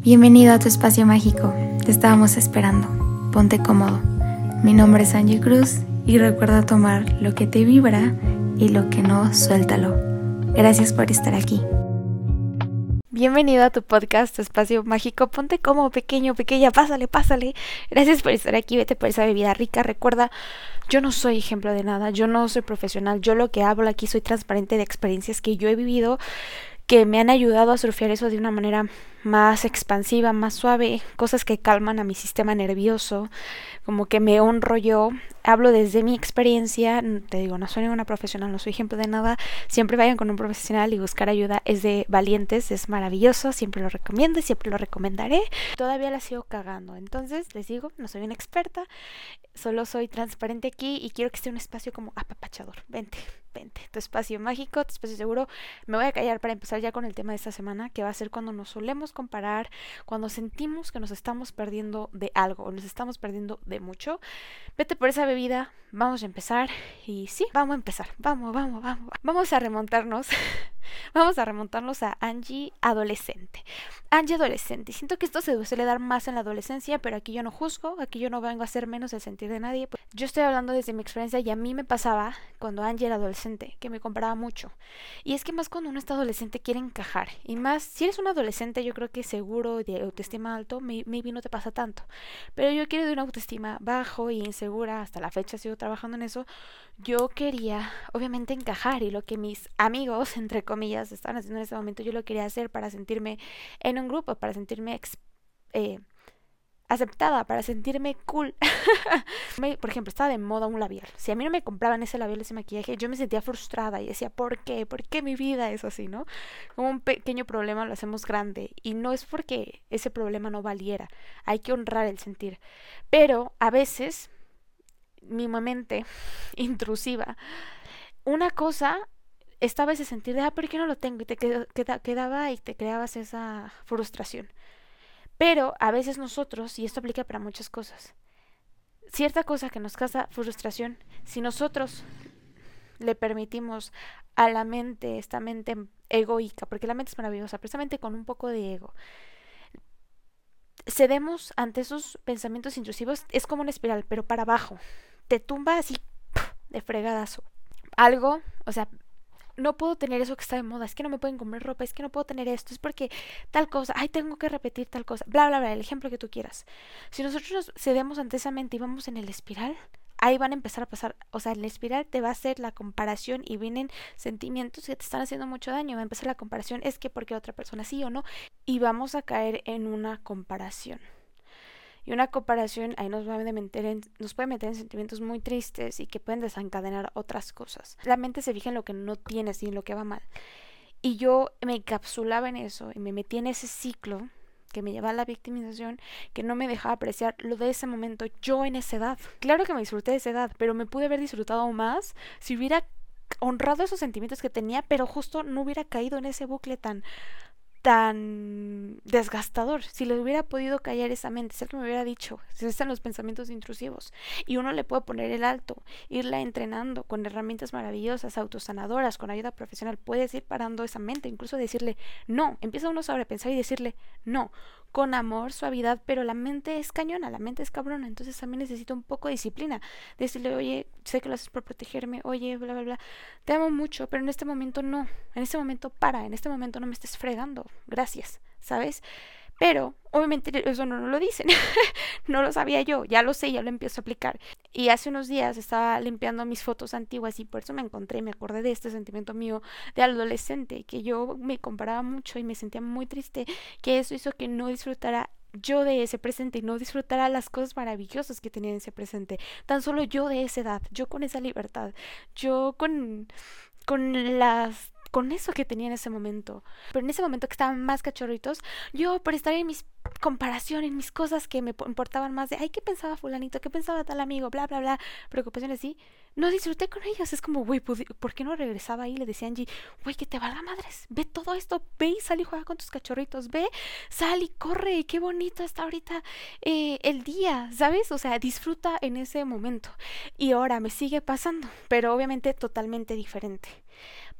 Bienvenido a tu espacio mágico. Te estábamos esperando. Ponte cómodo. Mi nombre es Angie Cruz y recuerda tomar lo que te vibra y lo que no, suéltalo. Gracias por estar aquí. Bienvenido a tu podcast, tu espacio mágico. Ponte como pequeño, pequeña, pásale, pásale. Gracias por estar aquí, vete por esa bebida rica. Recuerda, yo no soy ejemplo de nada, yo no soy profesional, yo lo que hablo aquí soy transparente de experiencias que yo he vivido que me han ayudado a surfear eso de una manera más expansiva, más suave, cosas que calman a mi sistema nervioso, como que me honro yo, hablo desde mi experiencia, te digo, no soy ninguna profesional, no soy ejemplo de nada, siempre vayan con un profesional y buscar ayuda es de valientes, es maravilloso, siempre lo recomiendo y siempre lo recomendaré. Todavía la sigo cagando, entonces les digo, no soy una experta, solo soy transparente aquí y quiero que esté un espacio como apapachador, vente tu espacio mágico, tu espacio seguro. Me voy a callar para empezar ya con el tema de esta semana, que va a ser cuando nos solemos comparar, cuando sentimos que nos estamos perdiendo de algo o nos estamos perdiendo de mucho. Vete por esa bebida, vamos a empezar. Y sí, vamos a empezar. Vamos, vamos, vamos. Vamos a remontarnos Vamos a remontarnos a Angie adolescente. Angie adolescente. Siento que esto se suele dar más en la adolescencia, pero aquí yo no juzgo, aquí yo no vengo a hacer menos el sentir de nadie. Yo estoy hablando desde mi experiencia y a mí me pasaba cuando Angie era adolescente, que me comparaba mucho. Y es que más cuando uno está adolescente quiere encajar. Y más, si eres un adolescente, yo creo que seguro de autoestima alto, maybe no te pasa tanto. Pero yo quiero de una autoestima bajo y insegura, hasta la fecha sigo trabajando en eso. Yo quería, obviamente, encajar y lo que mis amigos, entre comillas, comillas, estaban haciendo en ese momento, yo lo quería hacer para sentirme en un grupo, para sentirme eh, aceptada, para sentirme cool. Por ejemplo, estaba de moda un labial. Si a mí no me compraban ese labial, ese maquillaje, yo me sentía frustrada y decía, ¿por qué? ¿Por qué mi vida es así, no? Como un pequeño problema lo hacemos grande. Y no es porque ese problema no valiera. Hay que honrar el sentir. Pero a veces, mi mente intrusiva, una cosa estaba ese sentir de, ah, ¿por qué no lo tengo? Y te quedaba y te creabas esa frustración. Pero a veces nosotros, y esto aplica para muchas cosas, cierta cosa que nos causa frustración, si nosotros le permitimos a la mente, esta mente egoica, porque la mente es maravillosa, precisamente con un poco de ego, cedemos ante esos pensamientos intrusivos, es como una espiral, pero para abajo, te tumba así de fregadazo. Algo, o sea, no puedo tener eso que está de moda, es que no me pueden comprar ropa, es que no puedo tener esto, es porque tal cosa, ay, tengo que repetir tal cosa, bla, bla, bla, el ejemplo que tú quieras. Si nosotros nos cedemos ante esa mente y vamos en el espiral, ahí van a empezar a pasar, o sea, en la espiral te va a hacer la comparación y vienen sentimientos que te están haciendo mucho daño, va a empezar la comparación, es que porque otra persona sí o no, y vamos a caer en una comparación. Y una comparación ahí nos, puede meter en, nos puede meter en sentimientos muy tristes y que pueden desencadenar otras cosas. La mente se fija en lo que no tienes y en lo que va mal. Y yo me encapsulaba en eso y me metí en ese ciclo que me llevaba a la victimización, que no me dejaba apreciar lo de ese momento yo en esa edad. Claro que me disfruté de esa edad, pero me pude haber disfrutado más si hubiera honrado esos sentimientos que tenía, pero justo no hubiera caído en ese bucle tan tan desgastador. Si le hubiera podido callar esa mente, si que me hubiera dicho, si están los pensamientos intrusivos, y uno le puede poner el alto, irla entrenando con herramientas maravillosas, autosanadoras, con ayuda profesional, puedes ir parando esa mente, incluso decirle no, empieza uno a sobrepensar y decirle no, con amor, suavidad, pero la mente es cañona, la mente es cabrona, entonces también necesito un poco de disciplina. Decirle, oye, sé que lo haces por protegerme, oye, bla, bla, bla, te amo mucho, pero en este momento no, en este momento para, en este momento no me estés fregando, gracias, ¿sabes? Pero obviamente eso no, lo dicen, no lo sabía yo, ya lo sé, ya lo empiezo a aplicar. Y hace unos días estaba limpiando mis fotos antiguas y por eso me encontré, me acordé de este sentimiento mío de adolescente, que yo me comparaba mucho y me sentía muy triste, que eso hizo que no disfrutara yo de ese presente y no disfrutara las cosas maravillosas que tenía en ese presente. Tan solo yo de esa edad, yo con esa libertad, yo con, con las con eso que tenía en ese momento. Pero en ese momento que estaban más cachorritos, yo por estar en mis comparaciones, en mis cosas que me importaban más de, ay, ¿qué pensaba fulanito? ¿Qué pensaba tal amigo? Bla, bla, bla, preocupaciones así. No disfruté con ellos. Es como, güey, ¿por qué no regresaba ahí? Le decía Angie, güey, que te valga madres. Ve todo esto, ve y sal y juega con tus cachorritos. Ve, sal y corre. Qué bonito está ahorita eh, el día, ¿sabes? O sea, disfruta en ese momento. Y ahora me sigue pasando, pero obviamente totalmente diferente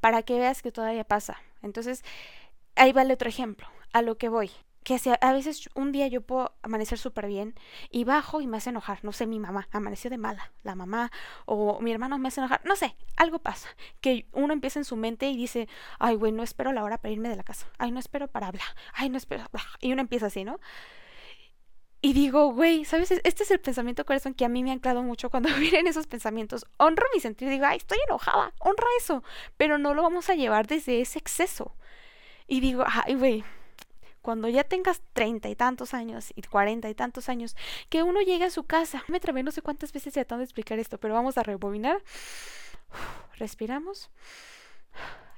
para que veas que todavía pasa. Entonces, ahí vale otro ejemplo, a lo que voy. que a veces un día yo puedo amanecer súper bien y bajo y me hace enojar, no sé, mi mamá amaneció de mala, la mamá o mi hermano me hace enojar, no sé, algo pasa, que uno empieza en su mente y dice, ay, güey, no espero la hora para irme de la casa, ay, no espero para hablar, ay, no espero, y uno empieza así, ¿no? Y digo, güey, ¿sabes? Este es el pensamiento corazón que a mí me ha anclado mucho cuando vienen esos pensamientos. Honro mi sentido, digo, ay, estoy enojada, honra eso, pero no lo vamos a llevar desde ese exceso. Y digo, ay, güey, cuando ya tengas treinta y tantos años y cuarenta y tantos años, que uno llegue a su casa. Me trabé no sé cuántas veces tratando de explicar esto, pero vamos a rebobinar. Respiramos.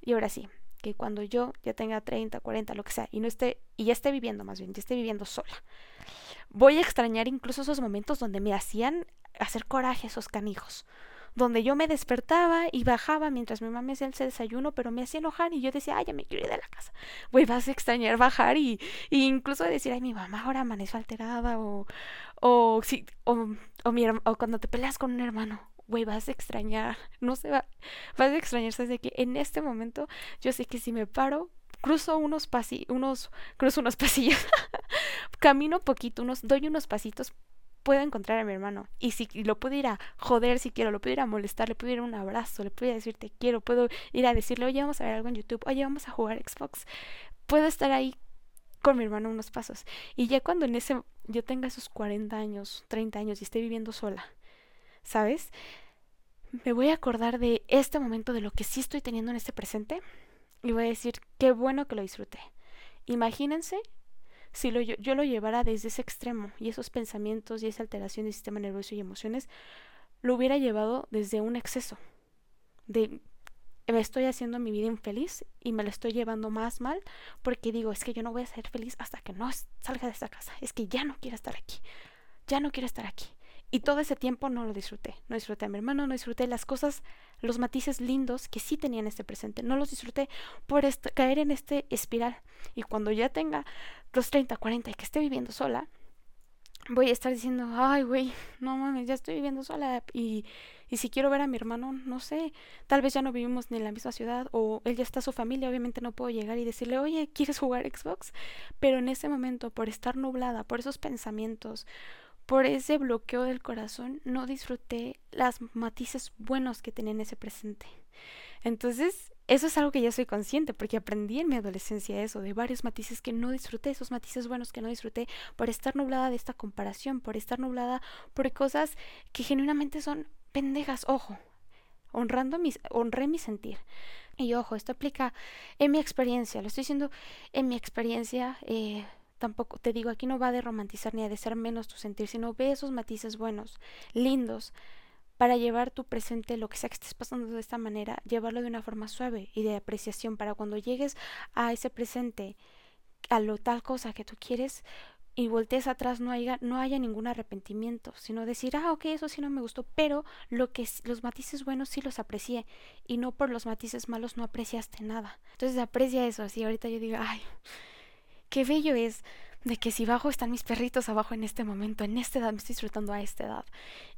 Y ahora sí, que cuando yo ya tenga 30, 40, lo que sea, y no esté, y ya esté viviendo más bien, ya esté viviendo sola, voy a extrañar incluso esos momentos donde me hacían hacer coraje esos canijos donde yo me despertaba y bajaba mientras mi mamá hacía el desayuno, pero me hacía enojar y yo decía, ay, ya me quiero ir de la casa. Güey, vas a extrañar bajar y, y incluso decir, ay, mi mamá ahora amaneció alterada o, o, sí, o, o, mi, o cuando te peleas con un hermano. Güey, vas a extrañar, no se va, vas a extrañar, de que en este momento yo sé que si me paro, cruzo unos pasillos, unos, cruzo unos pasillos, camino poquito, unos, doy unos pasitos, puedo encontrar a mi hermano. Y si lo puedo ir a joder si quiero, lo puedo ir a molestar, le puedo ir a un abrazo, le puedo decir te quiero, puedo ir a decirle, oye, vamos a ver algo en YouTube, oye, vamos a jugar Xbox. Puedo estar ahí con mi hermano unos pasos. Y ya cuando en ese yo tenga esos 40 años, 30 años y esté viviendo sola, ¿sabes? Me voy a acordar de este momento, de lo que sí estoy teniendo en este presente, y voy a decir, qué bueno que lo disfruté. Imagínense si yo lo llevara desde ese extremo y esos pensamientos y esa alteración del sistema nervioso y emociones, lo hubiera llevado desde un exceso de me estoy haciendo mi vida infeliz y me lo estoy llevando más mal porque digo, es que yo no voy a ser feliz hasta que no salga de esta casa, es que ya no quiero estar aquí, ya no quiero estar aquí. Y todo ese tiempo no lo disfruté. No disfruté a mi hermano, no disfruté las cosas, los matices lindos que sí tenía en este presente. No los disfruté por caer en este espiral. Y cuando ya tenga los 30, 40 y que esté viviendo sola, voy a estar diciendo, ay, güey, no mames, ya estoy viviendo sola. Y, y si quiero ver a mi hermano, no sé, tal vez ya no vivimos ni en la misma ciudad o él ya está su familia, obviamente no puedo llegar y decirle, oye, ¿quieres jugar Xbox? Pero en ese momento, por estar nublada, por esos pensamientos, por ese bloqueo del corazón no disfruté las matices buenos que tenía en ese presente. Entonces, eso es algo que ya soy consciente, porque aprendí en mi adolescencia eso, de varios matices que no disfruté, esos matices buenos que no disfruté, por estar nublada de esta comparación, por estar nublada por cosas que genuinamente son pendejas, ojo, honrando mis, honré mi sentir. Y ojo, esto aplica en mi experiencia, lo estoy diciendo en mi experiencia, eh, tampoco te digo, aquí no va de romantizar ni de ser menos tu sentir, sino ve esos matices buenos, lindos, para llevar tu presente, lo que sea que estés pasando de esta manera, llevarlo de una forma suave y de apreciación, para cuando llegues a ese presente, a lo tal cosa que tú quieres, y voltees atrás no haya, no haya ningún arrepentimiento, sino decir, ah, ok, eso sí no me gustó, pero lo que los matices buenos sí los aprecié y no por los matices malos no apreciaste nada. Entonces aprecia eso, así ahorita yo digo, ay, qué bello es de que si bajo están mis perritos abajo en este momento, en esta edad, me estoy disfrutando a esta edad,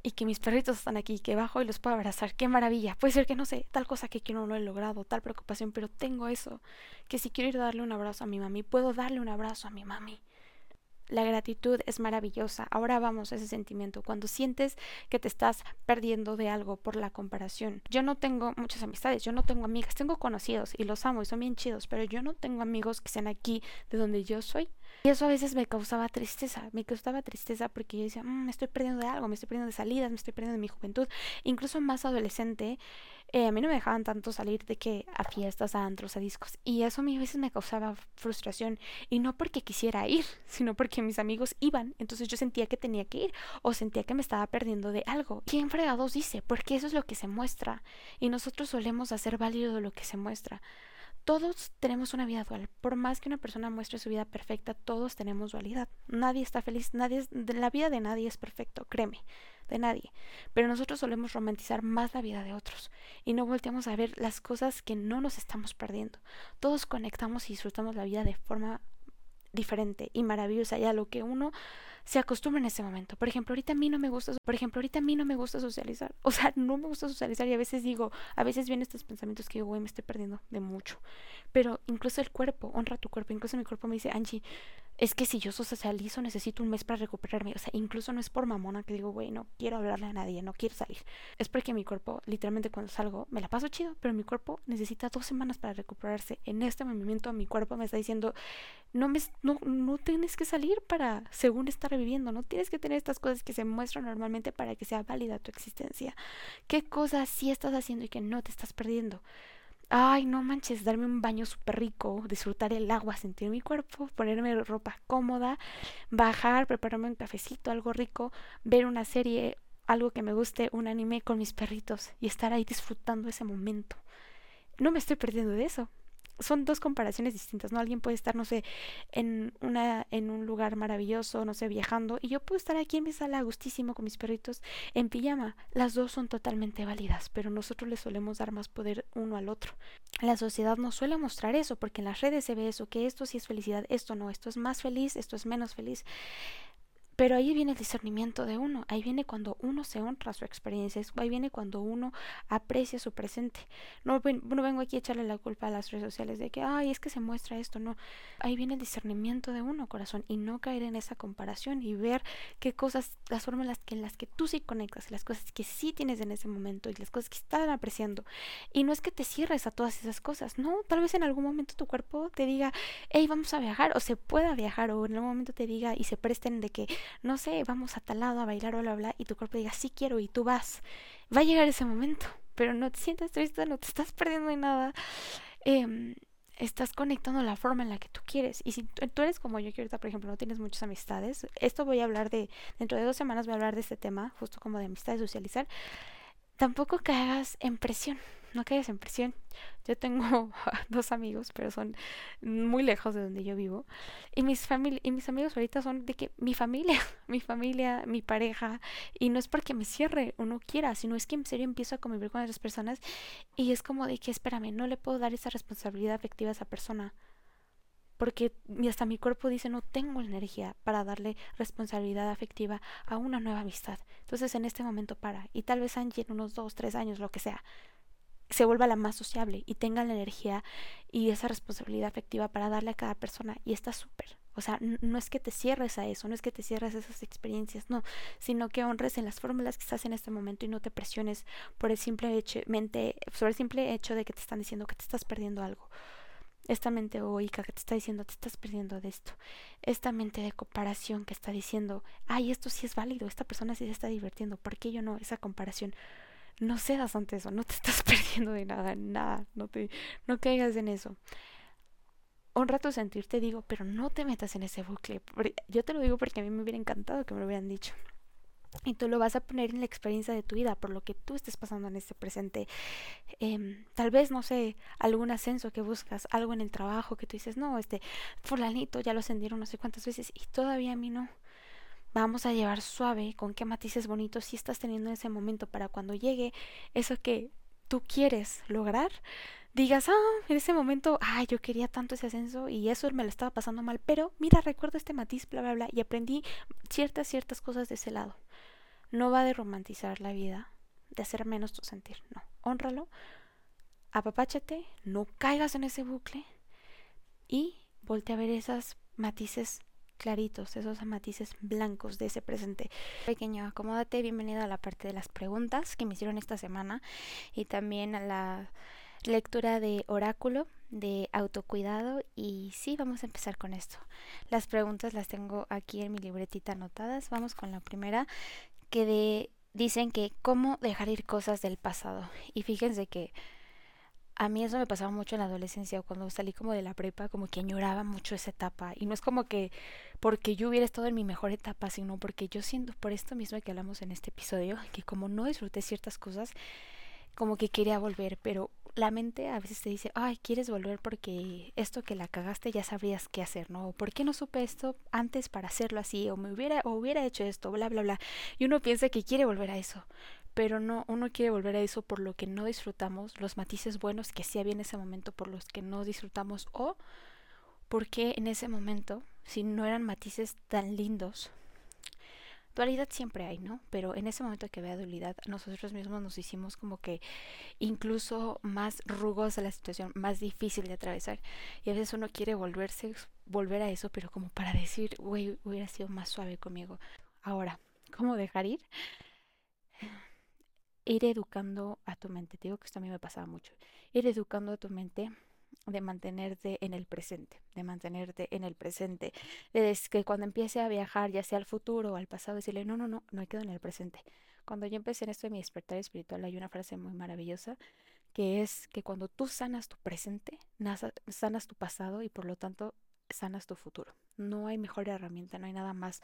y que mis perritos están aquí, que bajo y los puedo abrazar, qué maravilla. Puede ser que no sé, tal cosa que quiero no he logrado, tal preocupación, pero tengo eso, que si quiero ir a darle un abrazo a mi mami, puedo darle un abrazo a mi mami. La gratitud es maravillosa. Ahora vamos a ese sentimiento. Cuando sientes que te estás perdiendo de algo por la comparación. Yo no tengo muchas amistades, yo no tengo amigas, tengo conocidos y los amo y son bien chidos, pero yo no tengo amigos que sean aquí de donde yo soy. Y eso a veces me causaba tristeza, me causaba tristeza porque yo decía, mm, me estoy perdiendo de algo, me estoy perdiendo de salidas, me estoy perdiendo de mi juventud. Incluso más adolescente, eh, a mí no me dejaban tanto salir de que a fiestas, a antros, a discos. Y eso a mí a veces me causaba frustración. Y no porque quisiera ir, sino porque mis amigos iban. Entonces yo sentía que tenía que ir o sentía que me estaba perdiendo de algo. ¿Quién fregados dice? Porque eso es lo que se muestra. Y nosotros solemos hacer válido lo que se muestra. Todos tenemos una vida dual. Por más que una persona muestre su vida perfecta, todos tenemos dualidad. Nadie está feliz, nadie la vida de nadie es perfecto, créeme de nadie. Pero nosotros solemos romantizar más la vida de otros y no volteamos a ver las cosas que no nos estamos perdiendo. Todos conectamos y disfrutamos la vida de forma diferente y maravillosa y a lo que uno se acostumbra en ese momento. Por ejemplo, ahorita a mí no me gusta, por ejemplo, ahorita a mí no me gusta socializar. O sea, no me gusta socializar y a veces digo, a veces vienen estos pensamientos que digo, güey, me estoy perdiendo de mucho. Pero incluso el cuerpo, honra tu cuerpo. Incluso mi cuerpo me dice, Angie, es que si yo socializo necesito un mes para recuperarme. O sea, incluso no es por mamona que digo, güey, no quiero hablarle a nadie, no quiero salir. Es porque mi cuerpo, literalmente cuando salgo, me la paso chido, pero mi cuerpo necesita dos semanas para recuperarse. En este movimiento mi cuerpo me está diciendo, no, me, no, no tienes que salir para, según estar viviendo, no tienes que tener estas cosas que se muestran normalmente para que sea válida tu existencia. ¿Qué cosas sí estás haciendo y que no te estás perdiendo? Ay, no manches, darme un baño súper rico, disfrutar el agua, sentir mi cuerpo, ponerme ropa cómoda, bajar, prepararme un cafecito, algo rico, ver una serie, algo que me guste, un anime con mis perritos y estar ahí disfrutando ese momento. No me estoy perdiendo de eso son dos comparaciones distintas, ¿no? Alguien puede estar, no sé, en, una, en un lugar maravilloso, no sé, viajando, y yo puedo estar aquí en mi sala gustísimo con mis perritos en pijama. Las dos son totalmente válidas, pero nosotros le solemos dar más poder uno al otro. La sociedad no suele mostrar eso, porque en las redes se ve eso, que esto sí es felicidad, esto no, esto es más feliz, esto es menos feliz. Pero ahí viene el discernimiento de uno, ahí viene cuando uno se honra su experiencia, ahí viene cuando uno aprecia su presente. No, no vengo aquí a echarle la culpa a las redes sociales de que, ay, es que se muestra esto, no. Ahí viene el discernimiento de uno, corazón, y no caer en esa comparación y ver qué cosas, las formas en las que, en las que tú sí conectas, las cosas que sí tienes en ese momento y las cosas que están apreciando. Y no es que te cierres a todas esas cosas, no, tal vez en algún momento tu cuerpo te diga, hey, vamos a viajar, o se pueda viajar, o en algún momento te diga y se presten de que no sé, vamos a tal lado a bailar bla, bla, y tu cuerpo diga, sí quiero, y tú vas, va a llegar ese momento, pero no te sientas triste, no te estás perdiendo de nada. Eh, estás conectando la forma en la que tú quieres. Y si tú eres como yo, que ahorita, por ejemplo, no tienes muchas amistades, esto voy a hablar de, dentro de dos semanas voy a hablar de este tema, justo como de amistades, socializar, tampoco caigas en presión no caigas en presión. Yo tengo dos amigos, pero son muy lejos de donde yo vivo. Y mis, y mis amigos ahorita son de que mi familia, mi familia, mi pareja. Y no es porque me cierre o no quiera, sino es que en serio empiezo a convivir con otras personas. Y es como de que, espérame, no le puedo dar esa responsabilidad afectiva a esa persona porque hasta mi cuerpo dice no tengo la energía para darle responsabilidad afectiva a una nueva amistad. Entonces en este momento para y tal vez Angie en unos dos, tres años, lo que sea, se vuelva la más sociable y tenga la energía y esa responsabilidad afectiva para darle a cada persona y está súper. O sea, no es que te cierres a eso, no es que te cierres a esas experiencias, no, sino que honres en las fórmulas que estás en este momento y no te presiones por el simple hecho, mente, sobre el simple hecho de que te están diciendo que te estás perdiendo algo. Esta mente egoica que te está diciendo te estás perdiendo de esto. Esta mente de comparación que está diciendo, ay, esto sí es válido, esta persona sí se está divirtiendo, ¿por qué yo no? Esa comparación no cedas ante eso, no te estás perdiendo de nada, nada, no te, no caigas en eso. Honra tu sentir, te digo, pero no te metas en ese bucle. Yo te lo digo porque a mí me hubiera encantado que me lo hubieran dicho. Y tú lo vas a poner en la experiencia de tu vida, por lo que tú estés pasando en este presente. Em, tal vez, no sé, algún ascenso que buscas, algo en el trabajo que tú dices, no, este, fulanito ya lo ascendieron no sé cuántas veces y todavía a mí no vamos a llevar suave con qué matices bonitos si estás teniendo en ese momento para cuando llegue eso que tú quieres lograr, digas, ah, en ese momento, ah, yo quería tanto ese ascenso y eso me lo estaba pasando mal, pero mira, recuerdo este matiz, bla, bla, bla, y aprendí ciertas, ciertas cosas de ese lado. No va de romantizar la vida, de hacer menos tu sentir, no, honralo, apapáchate, no caigas en ese bucle y volte a ver esas matices claritos, esos matices blancos de ese presente. Pequeño, acomódate, bienvenido a la parte de las preguntas que me hicieron esta semana y también a la lectura de oráculo de autocuidado y sí, vamos a empezar con esto. Las preguntas las tengo aquí en mi libretita anotadas. Vamos con la primera que dicen que cómo dejar ir cosas del pasado. Y fíjense que a mí eso me pasaba mucho en la adolescencia, cuando salí como de la prepa, como que añoraba mucho esa etapa. Y no es como que porque yo hubiera estado en mi mejor etapa, sino porque yo siento, por esto mismo que hablamos en este episodio, que como no disfruté ciertas cosas, como que quería volver, pero la mente a veces te dice, ay, quieres volver porque esto que la cagaste ya sabrías qué hacer, ¿no? ¿Por qué no supe esto antes para hacerlo así? O me hubiera, o hubiera hecho esto, bla, bla, bla. Y uno piensa que quiere volver a eso pero no, uno quiere volver a eso por lo que no disfrutamos, los matices buenos que sí había en ese momento por los que no disfrutamos, o porque en ese momento, si no eran matices tan lindos, dualidad siempre hay, ¿no? Pero en ese momento que había dualidad, nosotros mismos nos hicimos como que incluso más rugosa la situación, más difícil de atravesar. Y a veces uno quiere volverse, volver a eso, pero como para decir, güey, hubiera sido más suave conmigo. Ahora, ¿cómo dejar ir? Ir educando a tu mente. Te digo que esto a mí me pasaba mucho. Ir educando a tu mente de mantenerte en el presente, de mantenerte en el presente, de que cuando empiece a viajar, ya sea al futuro o al pasado, decirle, no, no, no, no hay quedo en el presente. Cuando yo empecé en esto de mi despertar espiritual, hay una frase muy maravillosa que es que cuando tú sanas tu presente, sanas tu pasado y por lo tanto sanas tu futuro. No hay mejor herramienta, no hay nada más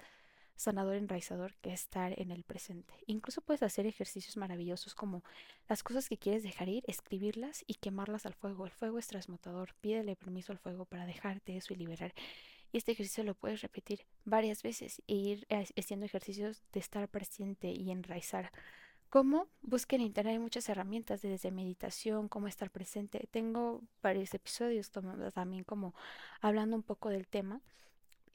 sanador enraizador que estar en el presente. Incluso puedes hacer ejercicios maravillosos como las cosas que quieres dejar ir, escribirlas y quemarlas al fuego. El fuego es transmutador. Pídele permiso al fuego para dejarte eso y liberar. Y este ejercicio lo puedes repetir varias veces e ir haciendo ejercicios de estar presente y enraizar. ¿Cómo? Busquen en internet muchas herramientas desde meditación, cómo estar presente. Tengo varios episodios también como hablando un poco del tema.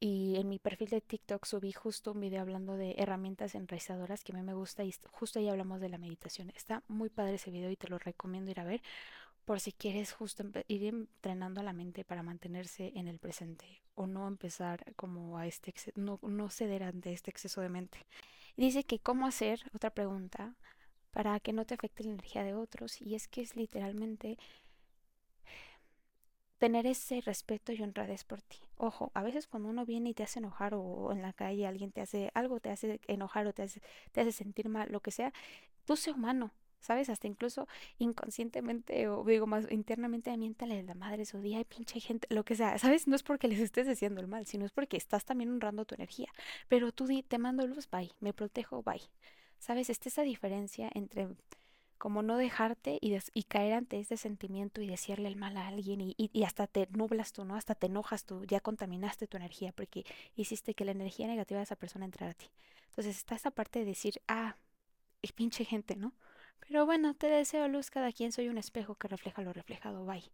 Y en mi perfil de TikTok subí justo un video hablando de herramientas enraizadoras que a mí me gusta y justo ahí hablamos de la meditación. Está muy padre ese video y te lo recomiendo ir a ver por si quieres justo ir entrenando a la mente para mantenerse en el presente o no empezar como a este no, no ceder ante este exceso de mente. dice que cómo hacer, otra pregunta, para que no te afecte la energía de otros y es que es literalmente tener ese respeto y honradez por ti. Ojo, a veces cuando uno viene y te hace enojar o en la calle alguien te hace algo, te hace enojar o te hace, te hace sentir mal, lo que sea, tú sé humano, ¿sabes? Hasta incluso inconscientemente o digo más internamente, miéntale la madre su día y pinche gente, lo que sea, ¿sabes? No es porque les estés diciendo el mal, sino es porque estás también honrando tu energía. Pero tú te mando luz, bye, me protejo, bye. ¿Sabes? Esta esa diferencia entre como no dejarte y, y, caer ante este sentimiento y decirle el mal a alguien y, y, hasta te nublas tú, ¿no? Hasta te enojas tú, ya contaminaste tu energía porque hiciste que la energía negativa de esa persona entrara a ti. Entonces está esa parte de decir, ah, es pinche gente, ¿no? Pero bueno, te deseo luz, cada quien soy un espejo que refleja lo reflejado, bye.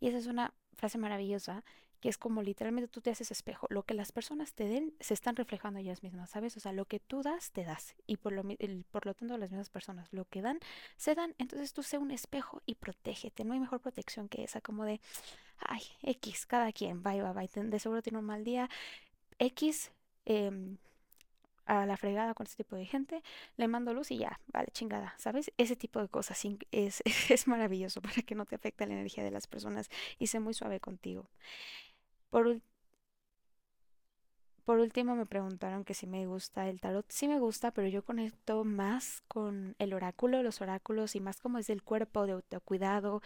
Y esa es una frase maravillosa que es como literalmente tú te haces espejo. Lo que las personas te den se están reflejando ellas mismas, ¿sabes? O sea, lo que tú das, te das. Y por lo, por lo tanto, las mismas personas lo que dan, se dan. Entonces tú sé un espejo y protégete. No hay mejor protección que esa, como de, ay, X, cada quien, bye, bye, bye. De seguro tiene un mal día. X, eh, a la fregada con este tipo de gente, le mando luz y ya, vale, chingada, ¿sabes? Ese tipo de cosas es, es maravilloso para que no te afecte la energía de las personas y sé muy suave contigo. Por, último me preguntaron que si me gusta el tarot. Sí me gusta, pero yo conecto más con el oráculo, los oráculos y más como es del cuerpo, de autocuidado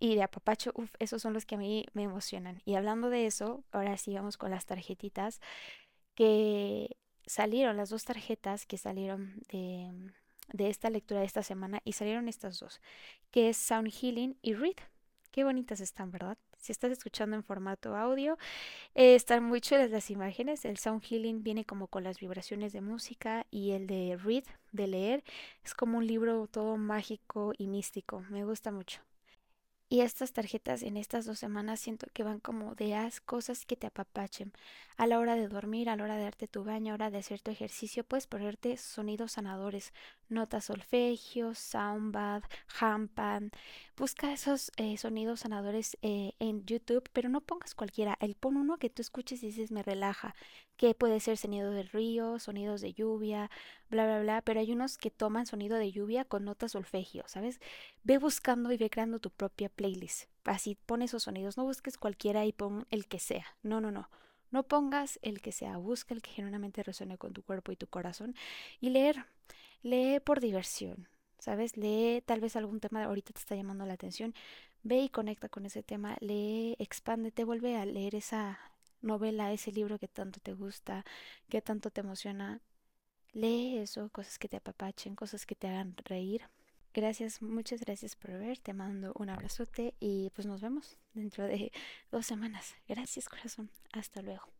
y de apapacho. Uf, esos son los que a mí me emocionan. Y hablando de eso, ahora sí vamos con las tarjetitas que salieron, las dos tarjetas que salieron de, de esta lectura de esta semana y salieron estas dos, que es Sound Healing y Read. Qué bonitas están, ¿verdad? Si estás escuchando en formato audio, eh, están muy chulas las imágenes. El sound healing viene como con las vibraciones de música y el de read, de leer, es como un libro todo mágico y místico. Me gusta mucho. Y estas tarjetas en estas dos semanas siento que van como de haz cosas que te apapachen. A la hora de dormir, a la hora de darte tu baño, a la hora de hacer tu ejercicio, puedes ponerte sonidos sanadores, notas solfegio, soundbath, handpan. Busca esos eh, sonidos sanadores eh, en YouTube, pero no pongas cualquiera. El pon uno que tú escuches y dices me relaja, que puede ser sonido del río, sonidos de lluvia, bla, bla, bla, pero hay unos que toman sonido de lluvia con notas solfegio, ¿sabes? Ve buscando y ve creando tu propia playlist. Así pon esos sonidos, no busques cualquiera y pon el que sea. No, no, no. No pongas el que sea, busca el que genuinamente resuene con tu cuerpo y tu corazón y leer, lee por diversión, ¿sabes? Lee tal vez algún tema ahorita te está llamando la atención, ve y conecta con ese tema, lee, expándete, vuelve a leer esa novela, ese libro que tanto te gusta, que tanto te emociona. Lee eso, cosas que te apapachen, cosas que te hagan reír. Gracias, muchas gracias por ver. Te mando un abrazote y pues nos vemos dentro de dos semanas. Gracias, corazón. Hasta luego.